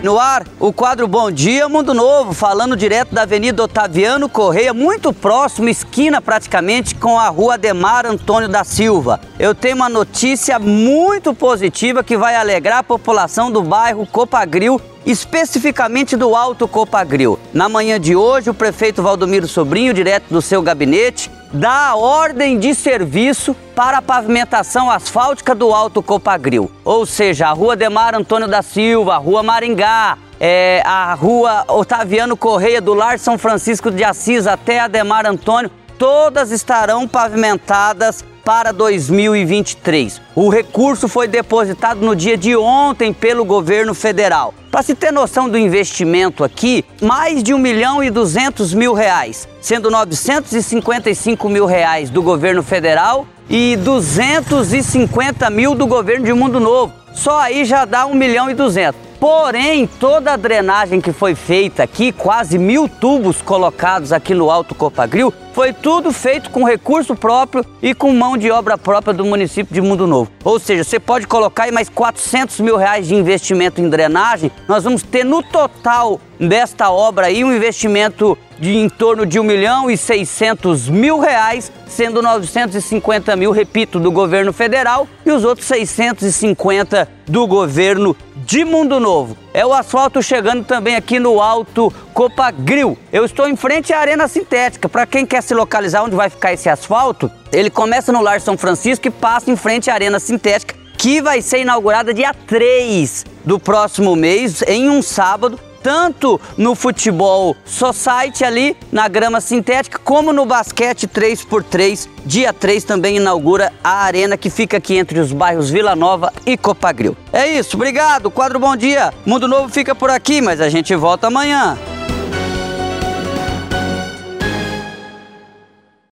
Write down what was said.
No ar, o quadro Bom Dia Mundo Novo, falando direto da Avenida Otaviano Correia, muito próximo, esquina praticamente, com a rua Ademar Antônio da Silva. Eu tenho uma notícia muito positiva que vai alegrar a população do bairro Copagril especificamente do Alto Copagril. Na manhã de hoje, o prefeito Valdomiro Sobrinho, direto do seu gabinete, dá ordem de serviço para a pavimentação asfáltica do Alto Copagril. Ou seja, a rua Demar Antônio da Silva, a rua Maringá, é, a rua Otaviano Correia do Lar São Francisco de Assis até a Demar Antônio, todas estarão pavimentadas para 2023. O recurso foi depositado no dia de ontem pelo governo federal. Para se ter noção do investimento aqui, mais de 1 milhão e 200 mil reais, sendo 955 mil reais do governo federal e 250 mil do governo de Mundo Novo. Só aí já dá 1 milhão e 200. Porém, toda a drenagem que foi feita aqui, quase mil tubos colocados aqui no Alto Copagril, foi tudo feito com recurso próprio e com mão de obra própria do município de Mundo Novo. Ou seja, você pode colocar aí mais 400 mil reais de investimento em drenagem, nós vamos ter no total desta obra aí um investimento de em torno de 1 milhão e 600 mil reais, sendo 950 mil, repito, do governo federal e os outros 650 do governo de Mundo Novo. É o asfalto chegando também aqui no Alto Copagril. Eu estou em frente à Arena Sintética. Para quem quer se localizar onde vai ficar esse asfalto, ele começa no Lar São Francisco e passa em frente à Arena Sintética, que vai ser inaugurada dia 3 do próximo mês, em um sábado, tanto no futebol society ali na grama sintética, como no basquete 3x3. Dia 3 também inaugura a arena que fica aqui entre os bairros Vila Nova e Copagril. É isso, obrigado. Quadro Bom Dia. Mundo Novo fica por aqui, mas a gente volta amanhã.